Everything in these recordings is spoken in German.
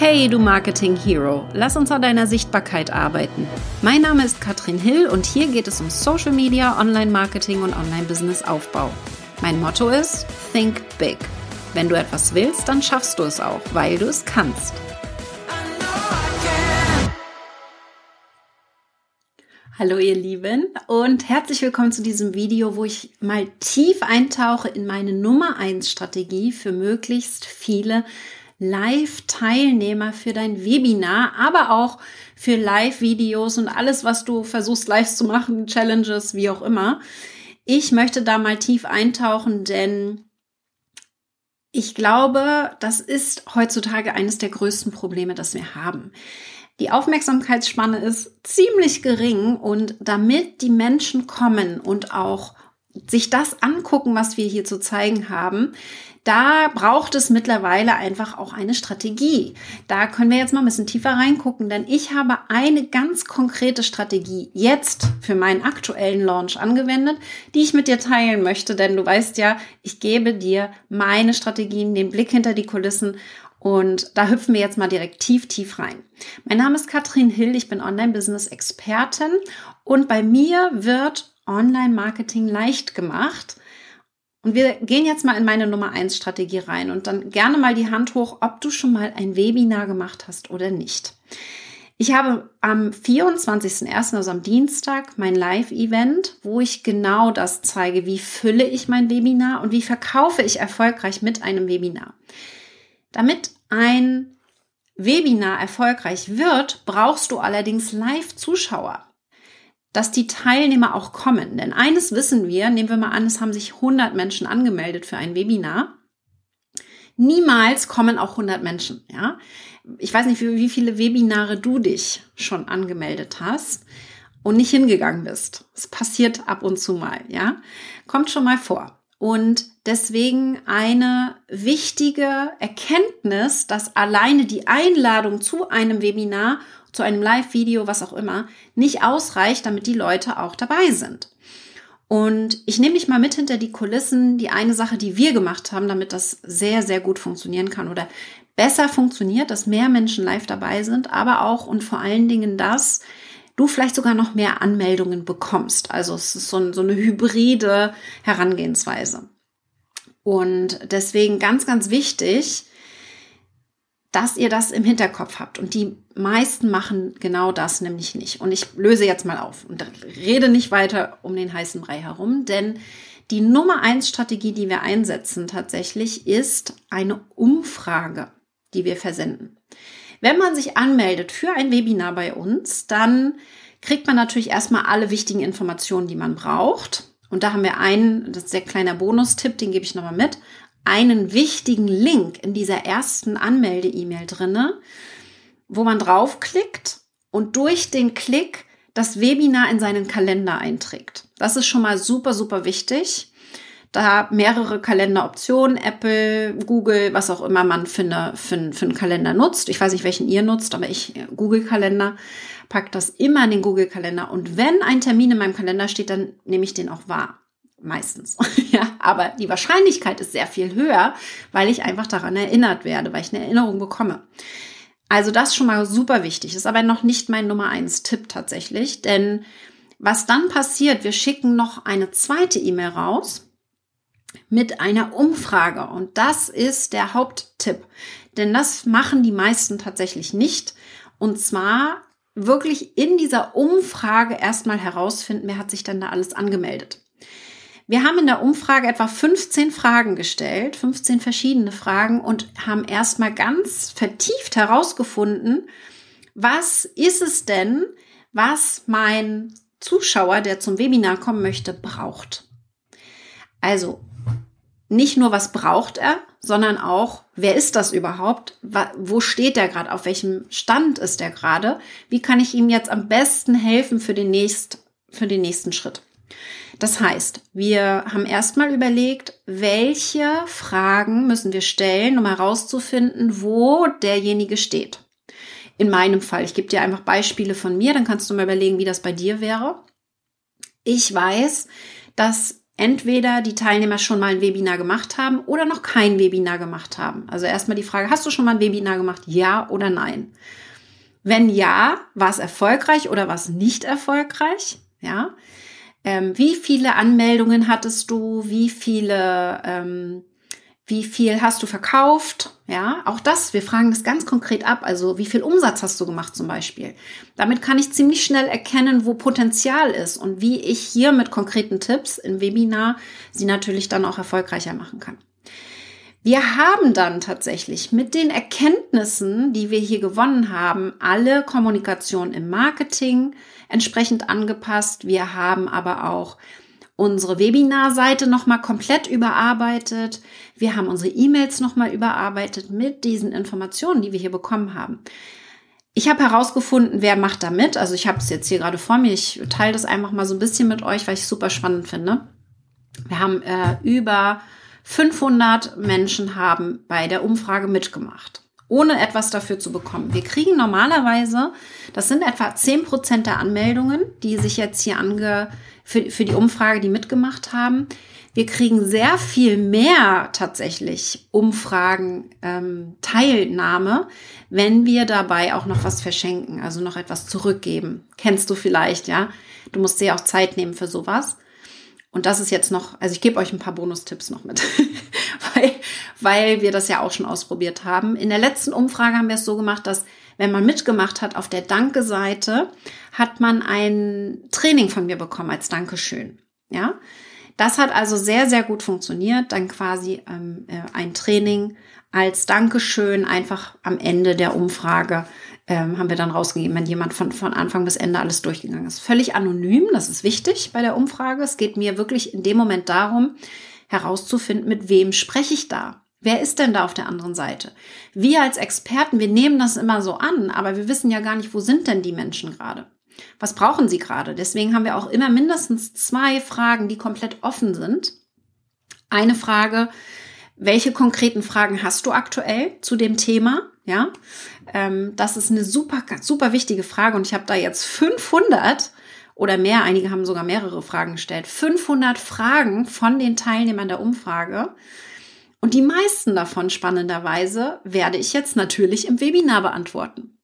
Hey, du Marketing Hero, lass uns an deiner Sichtbarkeit arbeiten. Mein Name ist Katrin Hill und hier geht es um Social Media, Online-Marketing und Online-Business-Aufbau. Mein Motto ist Think Big. Wenn du etwas willst, dann schaffst du es auch, weil du es kannst. Hallo ihr Lieben und herzlich willkommen zu diesem Video, wo ich mal tief eintauche in meine Nummer 1 Strategie für möglichst viele Live-Teilnehmer für dein Webinar, aber auch für Live-Videos und alles, was du versuchst live zu machen, Challenges, wie auch immer. Ich möchte da mal tief eintauchen, denn ich glaube, das ist heutzutage eines der größten Probleme, das wir haben. Die Aufmerksamkeitsspanne ist ziemlich gering und damit die Menschen kommen und auch sich das angucken, was wir hier zu zeigen haben, da braucht es mittlerweile einfach auch eine Strategie. Da können wir jetzt mal ein bisschen tiefer reingucken, denn ich habe eine ganz konkrete Strategie jetzt für meinen aktuellen Launch angewendet, die ich mit dir teilen möchte, denn du weißt ja, ich gebe dir meine Strategien, den Blick hinter die Kulissen und da hüpfen wir jetzt mal direkt tief, tief rein. Mein Name ist Katrin Hill, ich bin Online-Business-Expertin und bei mir wird Online-Marketing leicht gemacht. Und wir gehen jetzt mal in meine Nummer eins Strategie rein und dann gerne mal die Hand hoch, ob du schon mal ein Webinar gemacht hast oder nicht. Ich habe am 24.01., also am Dienstag, mein Live-Event, wo ich genau das zeige, wie fülle ich mein Webinar und wie verkaufe ich erfolgreich mit einem Webinar. Damit ein Webinar erfolgreich wird, brauchst du allerdings Live-Zuschauer dass die Teilnehmer auch kommen. Denn eines wissen wir, nehmen wir mal an, es haben sich 100 Menschen angemeldet für ein Webinar. Niemals kommen auch 100 Menschen, ja. Ich weiß nicht, wie viele Webinare du dich schon angemeldet hast und nicht hingegangen bist. Es passiert ab und zu mal, ja. Kommt schon mal vor. Und deswegen eine wichtige Erkenntnis, dass alleine die Einladung zu einem Webinar zu einem Live-Video, was auch immer, nicht ausreicht, damit die Leute auch dabei sind. Und ich nehme dich mal mit hinter die Kulissen, die eine Sache, die wir gemacht haben, damit das sehr, sehr gut funktionieren kann oder besser funktioniert, dass mehr Menschen live dabei sind, aber auch und vor allen Dingen, dass du vielleicht sogar noch mehr Anmeldungen bekommst. Also es ist so, so eine hybride Herangehensweise. Und deswegen ganz, ganz wichtig, dass ihr das im Hinterkopf habt. Und die meisten machen genau das nämlich nicht. Und ich löse jetzt mal auf und rede nicht weiter um den heißen Brei herum, denn die Nummer eins Strategie, die wir einsetzen tatsächlich, ist eine Umfrage, die wir versenden. Wenn man sich anmeldet für ein Webinar bei uns, dann kriegt man natürlich erstmal alle wichtigen Informationen, die man braucht. Und da haben wir einen, das ist der kleiner Bonustipp, den gebe ich nochmal mit einen wichtigen Link in dieser ersten Anmelde-E-Mail drinne, wo man draufklickt und durch den Klick das Webinar in seinen Kalender einträgt. Das ist schon mal super, super wichtig. Da mehrere Kalenderoptionen, Apple, Google, was auch immer man für, für, für einen Kalender nutzt. Ich weiß nicht, welchen ihr nutzt, aber ich äh, Google-Kalender packt das immer in den Google-Kalender. Und wenn ein Termin in meinem Kalender steht, dann nehme ich den auch wahr. Meistens. ja, aber die Wahrscheinlichkeit ist sehr viel höher, weil ich einfach daran erinnert werde, weil ich eine Erinnerung bekomme. Also das schon mal super wichtig, ist aber noch nicht mein Nummer eins Tipp tatsächlich, denn was dann passiert, wir schicken noch eine zweite E-Mail raus mit einer Umfrage und das ist der Haupttipp, denn das machen die meisten tatsächlich nicht und zwar wirklich in dieser Umfrage erstmal herausfinden, wer hat sich denn da alles angemeldet. Wir haben in der Umfrage etwa 15 Fragen gestellt, 15 verschiedene Fragen und haben erstmal ganz vertieft herausgefunden, was ist es denn, was mein Zuschauer, der zum Webinar kommen möchte, braucht. Also nicht nur, was braucht er, sondern auch, wer ist das überhaupt? Wo steht er gerade? Auf welchem Stand ist er gerade? Wie kann ich ihm jetzt am besten helfen für den, nächst, für den nächsten Schritt? Das heißt, wir haben erstmal überlegt, welche Fragen müssen wir stellen, um herauszufinden, wo derjenige steht. In meinem Fall, ich gebe dir einfach Beispiele von mir, dann kannst du mal überlegen, wie das bei dir wäre. Ich weiß, dass entweder die Teilnehmer schon mal ein Webinar gemacht haben oder noch kein Webinar gemacht haben. Also erstmal die Frage, hast du schon mal ein Webinar gemacht? Ja oder nein? Wenn ja, war es erfolgreich oder war es nicht erfolgreich? Ja. Ähm, wie viele Anmeldungen hattest du? Wie viele ähm, wie viel hast du verkauft? Ja, auch das, wir fragen das ganz konkret ab. Also, wie viel Umsatz hast du gemacht zum Beispiel? Damit kann ich ziemlich schnell erkennen, wo Potenzial ist und wie ich hier mit konkreten Tipps im Webinar sie natürlich dann auch erfolgreicher machen kann. Wir haben dann tatsächlich mit den Erkenntnissen, die wir hier gewonnen haben, alle Kommunikation im Marketing entsprechend angepasst. Wir haben aber auch unsere Webinarseite nochmal komplett überarbeitet. Wir haben unsere E-Mails nochmal überarbeitet mit diesen Informationen, die wir hier bekommen haben. Ich habe herausgefunden, wer macht da mit. Also ich habe es jetzt hier gerade vor mir. Ich teile das einfach mal so ein bisschen mit euch, weil ich es super spannend finde. Wir haben äh, über 500 Menschen haben bei der Umfrage mitgemacht ohne etwas dafür zu bekommen. Wir kriegen normalerweise, das sind etwa 10 Prozent der Anmeldungen, die sich jetzt hier ange, für, für die Umfrage, die mitgemacht haben. Wir kriegen sehr viel mehr tatsächlich Umfragen ähm, Teilnahme, wenn wir dabei auch noch was verschenken, also noch etwas zurückgeben. Kennst du vielleicht, ja? Du musst dir auch Zeit nehmen für sowas. Und das ist jetzt noch, also ich gebe euch ein paar Bonustipps noch mit, weil, weil wir das ja auch schon ausprobiert haben. In der letzten Umfrage haben wir es so gemacht, dass wenn man mitgemacht hat auf der Danke-Seite, hat man ein Training von mir bekommen als Dankeschön. Ja, das hat also sehr, sehr gut funktioniert. Dann quasi ähm, äh, ein Training als Dankeschön einfach am Ende der Umfrage ähm, haben wir dann rausgegeben, wenn jemand von, von Anfang bis Ende alles durchgegangen ist. Völlig anonym, das ist wichtig bei der Umfrage. Es geht mir wirklich in dem Moment darum, herauszufinden, mit wem spreche ich da. Wer ist denn da auf der anderen Seite? Wir als Experten, wir nehmen das immer so an, aber wir wissen ja gar nicht, wo sind denn die Menschen gerade? Was brauchen sie gerade? Deswegen haben wir auch immer mindestens zwei Fragen, die komplett offen sind. Eine Frage, welche konkreten Fragen hast du aktuell zu dem Thema? Ja, ähm, das ist eine super, super wichtige Frage und ich habe da jetzt 500 oder mehr, einige haben sogar mehrere Fragen gestellt, 500 Fragen von den Teilnehmern der Umfrage. Und die meisten davon spannenderweise werde ich jetzt natürlich im Webinar beantworten.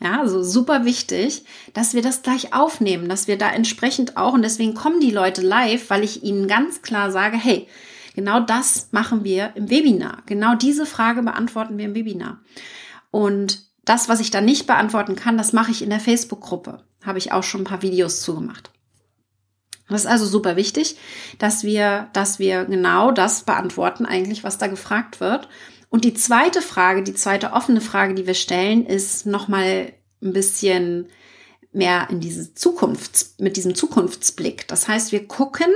Ja, also super wichtig, dass wir das gleich aufnehmen, dass wir da entsprechend auch, und deswegen kommen die Leute live, weil ich ihnen ganz klar sage, hey, genau das machen wir im Webinar. Genau diese Frage beantworten wir im Webinar. Und das, was ich da nicht beantworten kann, das mache ich in der Facebook-Gruppe. Habe ich auch schon ein paar Videos zugemacht. Das ist also super wichtig, dass wir, dass wir genau das beantworten eigentlich, was da gefragt wird. Und die zweite Frage, die zweite offene Frage, die wir stellen, ist nochmal ein bisschen mehr in diese Zukunft, mit diesem Zukunftsblick. Das heißt, wir gucken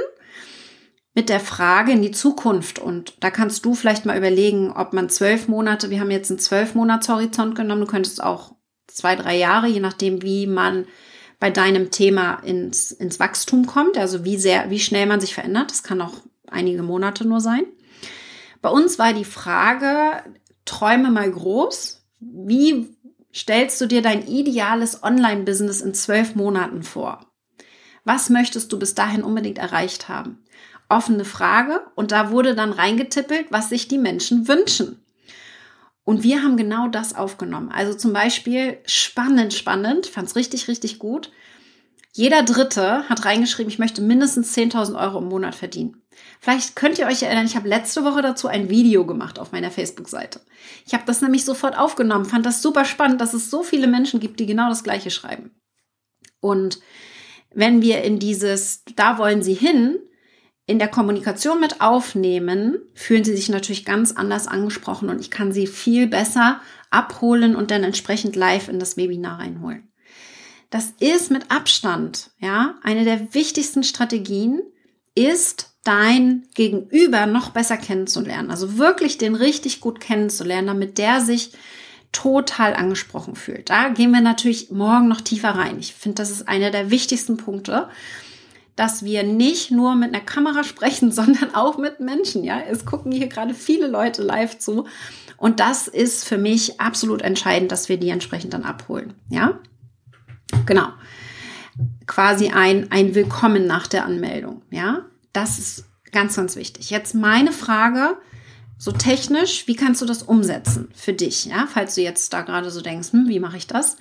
mit der Frage in die Zukunft und da kannst du vielleicht mal überlegen, ob man zwölf Monate, wir haben jetzt einen zwölf Monatshorizont genommen, du könntest auch zwei, drei Jahre, je nachdem, wie man bei deinem Thema ins, ins Wachstum kommt, also wie sehr, wie schnell man sich verändert. Das kann auch einige Monate nur sein. Bei uns war die Frage, träume mal groß. Wie stellst du dir dein ideales Online-Business in zwölf Monaten vor? Was möchtest du bis dahin unbedingt erreicht haben? Offene Frage und da wurde dann reingetippelt, was sich die Menschen wünschen. Und wir haben genau das aufgenommen. Also zum Beispiel spannend, spannend, fand es richtig, richtig gut. Jeder Dritte hat reingeschrieben, ich möchte mindestens 10.000 Euro im Monat verdienen. Vielleicht könnt ihr euch erinnern, ich habe letzte Woche dazu ein Video gemacht auf meiner Facebook-Seite. Ich habe das nämlich sofort aufgenommen, fand das super spannend, dass es so viele Menschen gibt, die genau das Gleiche schreiben. Und wenn wir in dieses, da wollen sie hin, in der Kommunikation mit aufnehmen, fühlen sie sich natürlich ganz anders angesprochen und ich kann sie viel besser abholen und dann entsprechend live in das Webinar reinholen. Das ist mit Abstand, ja, eine der wichtigsten Strategien ist, dein Gegenüber noch besser kennenzulernen. Also wirklich den richtig gut kennenzulernen, damit der sich total angesprochen fühlt. Da gehen wir natürlich morgen noch tiefer rein. Ich finde, das ist einer der wichtigsten Punkte dass wir nicht nur mit einer Kamera sprechen, sondern auch mit Menschen. Ja, es gucken hier gerade viele Leute live zu. Und das ist für mich absolut entscheidend, dass wir die entsprechend dann abholen. Ja, genau. Quasi ein, ein Willkommen nach der Anmeldung. Ja, das ist Ganz, ganz wichtig. Jetzt meine Frage, so technisch, wie kannst du das umsetzen für dich? Ja, falls du jetzt da gerade so denkst, hm, wie mache ich das?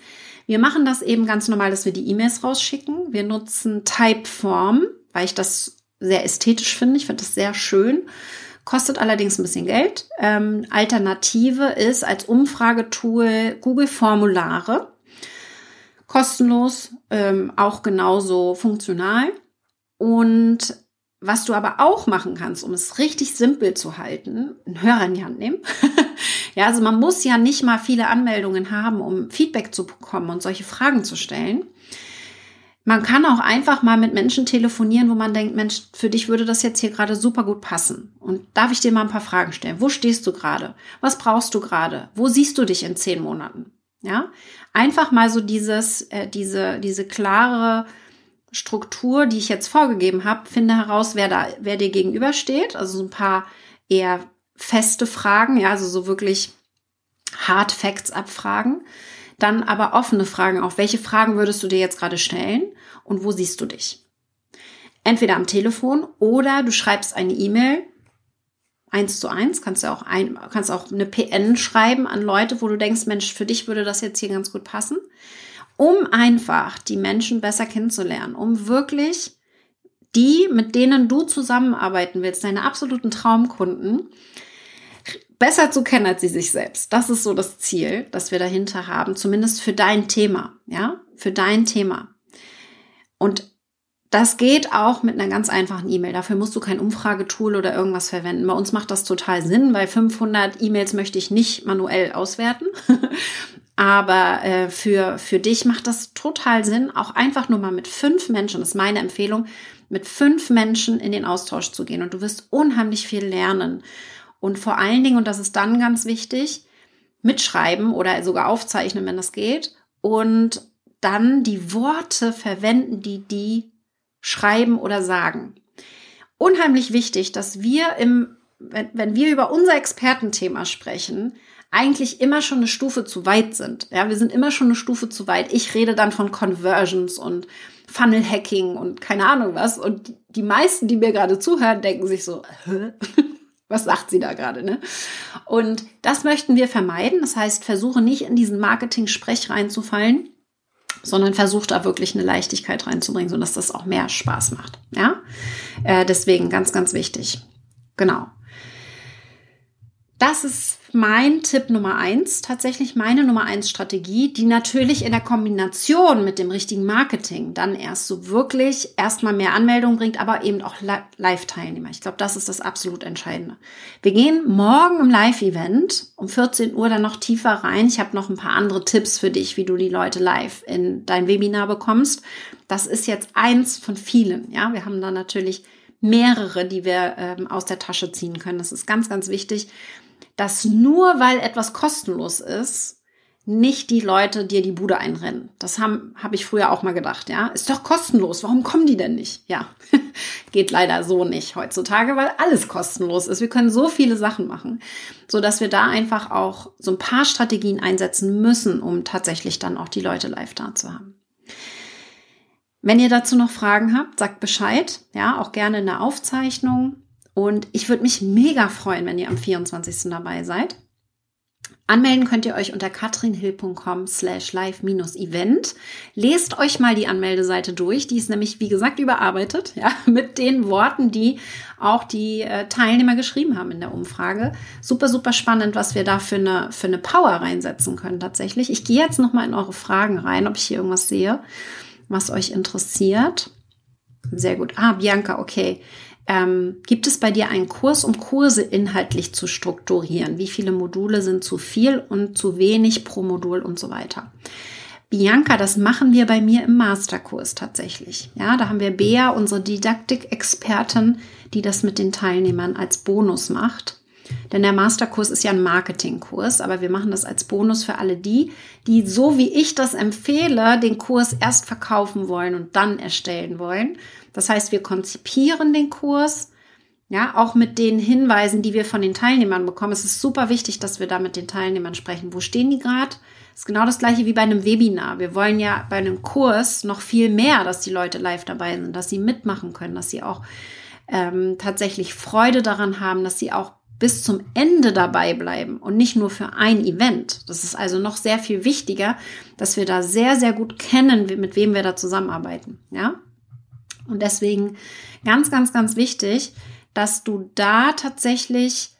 Wir machen das eben ganz normal, dass wir die E-Mails rausschicken. Wir nutzen Typeform, weil ich das sehr ästhetisch finde. Ich finde das sehr schön. Kostet allerdings ein bisschen Geld. Ähm, Alternative ist als Umfragetool Google Formulare. Kostenlos, ähm, auch genauso funktional. Und was du aber auch machen kannst, um es richtig simpel zu halten, einen Hörer in die Hand nehmen. ja, also man muss ja nicht mal viele Anmeldungen haben, um Feedback zu bekommen und solche Fragen zu stellen. Man kann auch einfach mal mit Menschen telefonieren, wo man denkt, Mensch, für dich würde das jetzt hier gerade super gut passen. Und darf ich dir mal ein paar Fragen stellen? Wo stehst du gerade? Was brauchst du gerade? Wo siehst du dich in zehn Monaten? Ja, einfach mal so dieses, äh, diese, diese klare Struktur, die ich jetzt vorgegeben habe, finde heraus, wer da, wer dir gegenübersteht. Also so ein paar eher feste Fragen, ja, also so wirklich Hard Facts abfragen. Dann aber offene Fragen auch. Welche Fragen würdest du dir jetzt gerade stellen und wo siehst du dich? Entweder am Telefon oder du schreibst eine E-Mail eins zu eins, kannst du auch ein, kannst auch eine PN schreiben an Leute, wo du denkst, Mensch, für dich würde das jetzt hier ganz gut passen um einfach die Menschen besser kennenzulernen, um wirklich die, mit denen du zusammenarbeiten willst, deine absoluten Traumkunden, besser zu kennen als sie sich selbst. Das ist so das Ziel, das wir dahinter haben, zumindest für dein Thema, ja, für dein Thema. Und das geht auch mit einer ganz einfachen E-Mail. Dafür musst du kein Umfragetool oder irgendwas verwenden. Bei uns macht das total Sinn, weil 500 E-Mails möchte ich nicht manuell auswerten. Aber äh, für, für dich macht das total Sinn, auch einfach nur mal mit fünf Menschen, das ist meine Empfehlung, mit fünf Menschen in den Austausch zu gehen. Und du wirst unheimlich viel lernen. Und vor allen Dingen, und das ist dann ganz wichtig, mitschreiben oder sogar aufzeichnen, wenn das geht. Und dann die Worte verwenden, die die schreiben oder sagen. Unheimlich wichtig, dass wir im, wenn, wenn wir über unser Expertenthema sprechen, eigentlich immer schon eine Stufe zu weit sind. Ja, wir sind immer schon eine Stufe zu weit. Ich rede dann von Conversions und Funnel Hacking und keine Ahnung was. Und die meisten, die mir gerade zuhören, denken sich so, Hä? Was sagt sie da gerade, ne? Und das möchten wir vermeiden. Das heißt, versuche nicht in diesen Marketing-Sprech reinzufallen, sondern versuche da wirklich eine Leichtigkeit reinzubringen, sodass das auch mehr Spaß macht. Ja, äh, deswegen ganz, ganz wichtig. Genau. Das ist mein Tipp Nummer eins, tatsächlich meine Nummer eins Strategie, die natürlich in der Kombination mit dem richtigen Marketing dann erst so wirklich erstmal mehr Anmeldungen bringt, aber eben auch Live-Teilnehmer. Ich glaube, das ist das absolut Entscheidende. Wir gehen morgen im Live-Event um 14 Uhr dann noch tiefer rein. Ich habe noch ein paar andere Tipps für dich, wie du die Leute live in dein Webinar bekommst. Das ist jetzt eins von vielen. Ja, wir haben da natürlich mehrere, die wir ähm, aus der Tasche ziehen können. Das ist ganz, ganz wichtig dass nur weil etwas kostenlos ist, nicht die Leute dir die Bude einrennen. Das habe hab ich früher auch mal gedacht, ja. Ist doch kostenlos, warum kommen die denn nicht? Ja, geht leider so nicht heutzutage, weil alles kostenlos ist. Wir können so viele Sachen machen, so dass wir da einfach auch so ein paar Strategien einsetzen müssen, um tatsächlich dann auch die Leute live da zu haben. Wenn ihr dazu noch Fragen habt, sagt Bescheid, ja, auch gerne in der Aufzeichnung. Und ich würde mich mega freuen, wenn ihr am 24. dabei seid. Anmelden könnt ihr euch unter katrinhill.com slash live-event. Lest euch mal die Anmeldeseite durch. Die ist nämlich, wie gesagt, überarbeitet, ja, mit den Worten, die auch die äh, Teilnehmer geschrieben haben in der Umfrage. Super, super spannend, was wir da für eine, für eine Power reinsetzen können tatsächlich. Ich gehe jetzt nochmal in eure Fragen rein, ob ich hier irgendwas sehe, was euch interessiert. Sehr gut. Ah, Bianca, okay. Ähm, gibt es bei dir einen Kurs, um Kurse inhaltlich zu strukturieren? Wie viele Module sind zu viel und zu wenig pro Modul und so weiter? Bianca, das machen wir bei mir im Masterkurs tatsächlich. Ja, da haben wir Bea, unsere Didaktik-Expertin, die das mit den Teilnehmern als Bonus macht. Denn der Masterkurs ist ja ein Marketingkurs, aber wir machen das als Bonus für alle die, die so wie ich das empfehle, den Kurs erst verkaufen wollen und dann erstellen wollen. Das heißt, wir konzipieren den Kurs, ja, auch mit den Hinweisen, die wir von den Teilnehmern bekommen. Es ist super wichtig, dass wir da mit den Teilnehmern sprechen. Wo stehen die gerade? Ist genau das gleiche wie bei einem Webinar. Wir wollen ja bei einem Kurs noch viel mehr, dass die Leute live dabei sind, dass sie mitmachen können, dass sie auch ähm, tatsächlich Freude daran haben, dass sie auch bis zum Ende dabei bleiben und nicht nur für ein Event. Das ist also noch sehr viel wichtiger, dass wir da sehr, sehr gut kennen, mit wem wir da zusammenarbeiten. Ja? Und deswegen ganz, ganz, ganz wichtig, dass du da tatsächlich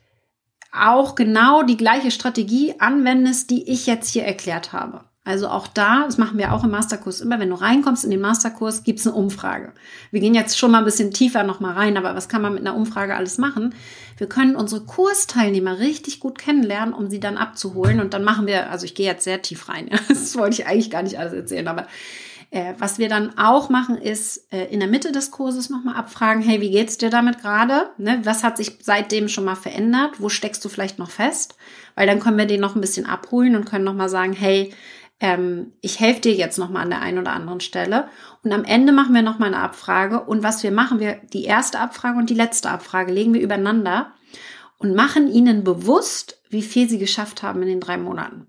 auch genau die gleiche Strategie anwendest, die ich jetzt hier erklärt habe. Also auch da, das machen wir auch im Masterkurs immer, wenn du reinkommst in den Masterkurs, gibt's eine Umfrage. Wir gehen jetzt schon mal ein bisschen tiefer nochmal rein, aber was kann man mit einer Umfrage alles machen? Wir können unsere Kursteilnehmer richtig gut kennenlernen, um sie dann abzuholen. Und dann machen wir, also ich gehe jetzt sehr tief rein, das wollte ich eigentlich gar nicht alles erzählen, aber äh, was wir dann auch machen, ist äh, in der Mitte des Kurses nochmal abfragen, hey, wie geht's dir damit gerade? Ne? Was hat sich seitdem schon mal verändert? Wo steckst du vielleicht noch fest? Weil dann können wir den noch ein bisschen abholen und können nochmal sagen, hey, ähm, ich helfe dir jetzt nochmal an der einen oder anderen Stelle. Und am Ende machen wir nochmal eine Abfrage. Und was wir machen, wir die erste Abfrage und die letzte Abfrage legen wir übereinander und machen ihnen bewusst, wie viel sie geschafft haben in den drei Monaten.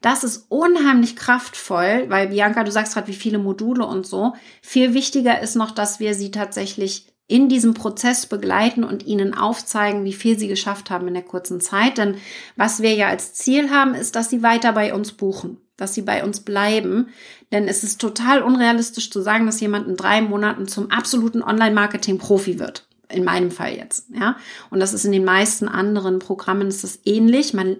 Das ist unheimlich kraftvoll, weil Bianca, du sagst gerade, wie viele Module und so. Viel wichtiger ist noch, dass wir sie tatsächlich in diesem Prozess begleiten und ihnen aufzeigen, wie viel sie geschafft haben in der kurzen Zeit. Denn was wir ja als Ziel haben, ist, dass sie weiter bei uns buchen dass sie bei uns bleiben. Denn es ist total unrealistisch zu sagen, dass jemand in drei Monaten zum absoluten Online-Marketing-Profi wird. In meinem Fall jetzt, ja. Und das ist in den meisten anderen Programmen ist es ähnlich. Man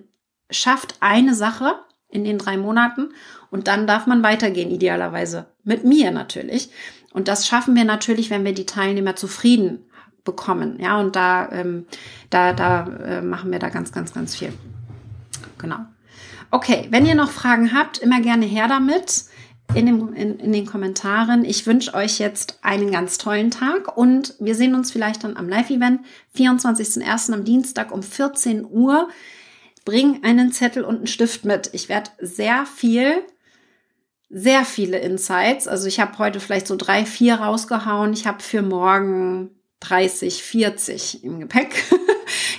schafft eine Sache in den drei Monaten und dann darf man weitergehen, idealerweise. Mit mir natürlich. Und das schaffen wir natürlich, wenn wir die Teilnehmer zufrieden bekommen. Ja, und da, ähm, da, da äh, machen wir da ganz, ganz, ganz viel. Genau. Okay, wenn ihr noch Fragen habt, immer gerne her damit in, dem, in, in den Kommentaren. Ich wünsche euch jetzt einen ganz tollen Tag und wir sehen uns vielleicht dann am Live-Event, 24.01. am Dienstag um 14 Uhr. Bring einen Zettel und einen Stift mit. Ich werde sehr viel, sehr viele Insights. Also ich habe heute vielleicht so drei, vier rausgehauen. Ich habe für morgen 30, 40 im Gepäck.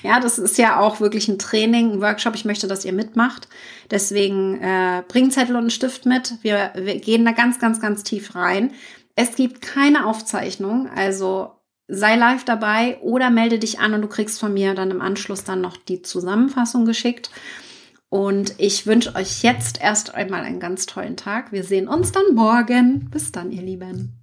ja, das ist ja auch wirklich ein Training, ein Workshop. Ich möchte, dass ihr mitmacht. Deswegen äh, bringt Zettel und einen Stift mit. Wir, wir gehen da ganz, ganz, ganz tief rein. Es gibt keine Aufzeichnung, also sei live dabei oder melde dich an und du kriegst von mir dann im Anschluss dann noch die Zusammenfassung geschickt. Und ich wünsche euch jetzt erst einmal einen ganz tollen Tag. Wir sehen uns dann morgen. Bis dann, ihr Lieben.